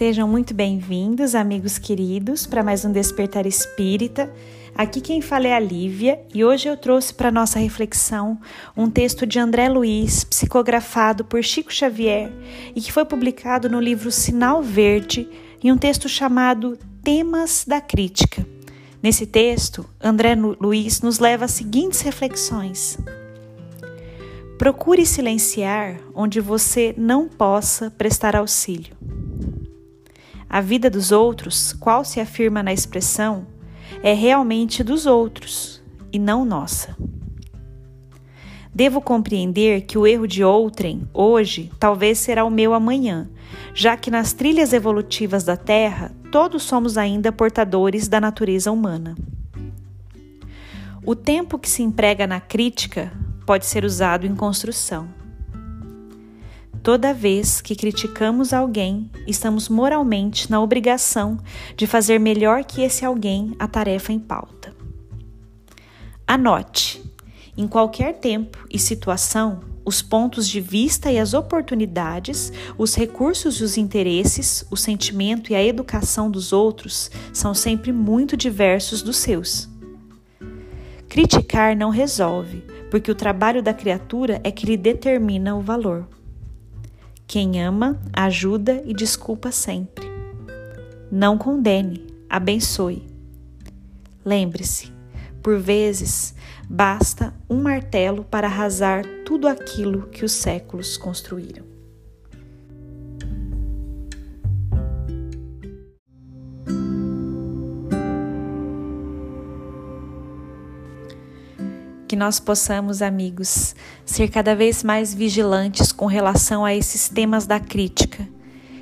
Sejam muito bem-vindos, amigos queridos, para mais um Despertar Espírita. Aqui quem fala é a Lívia e hoje eu trouxe para nossa reflexão um texto de André Luiz, psicografado por Chico Xavier e que foi publicado no livro Sinal Verde, em um texto chamado Temas da Crítica. Nesse texto, André Luiz nos leva às seguintes reflexões. Procure silenciar onde você não possa prestar auxílio. A vida dos outros, qual se afirma na expressão, é realmente dos outros e não nossa. Devo compreender que o erro de outrem, hoje, talvez será o meu amanhã, já que nas trilhas evolutivas da Terra, todos somos ainda portadores da natureza humana. O tempo que se emprega na crítica pode ser usado em construção. Toda vez que criticamos alguém, estamos moralmente na obrigação de fazer melhor que esse alguém a tarefa em pauta. Anote: em qualquer tempo e situação, os pontos de vista e as oportunidades, os recursos e os interesses, o sentimento e a educação dos outros são sempre muito diversos dos seus. Criticar não resolve, porque o trabalho da criatura é que lhe determina o valor. Quem ama, ajuda e desculpa sempre. Não condene, abençoe. Lembre-se, por vezes basta um martelo para arrasar tudo aquilo que os séculos construíram. Que nós possamos, amigos, ser cada vez mais vigilantes com relação a esses temas da crítica.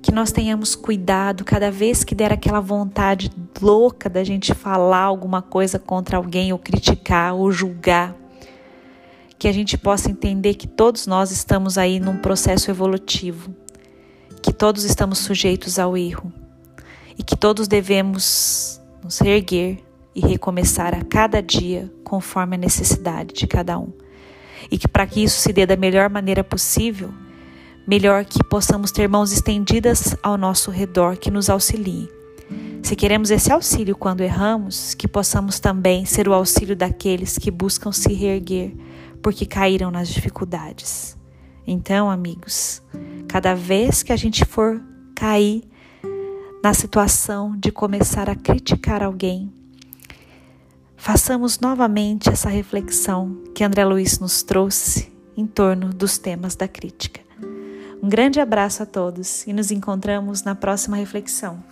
Que nós tenhamos cuidado cada vez que der aquela vontade louca da gente falar alguma coisa contra alguém, ou criticar, ou julgar. Que a gente possa entender que todos nós estamos aí num processo evolutivo, que todos estamos sujeitos ao erro e que todos devemos nos reerguer e recomeçar a cada dia conforme a necessidade de cada um. E que para que isso se dê da melhor maneira possível, melhor que possamos ter mãos estendidas ao nosso redor que nos auxiliem. Se queremos esse auxílio quando erramos, que possamos também ser o auxílio daqueles que buscam se reerguer porque caíram nas dificuldades. Então, amigos, cada vez que a gente for cair na situação de começar a criticar alguém, façamos novamente essa reflexão que André Luiz nos trouxe em torno dos temas da crítica. Um grande abraço a todos e nos encontramos na próxima reflexão.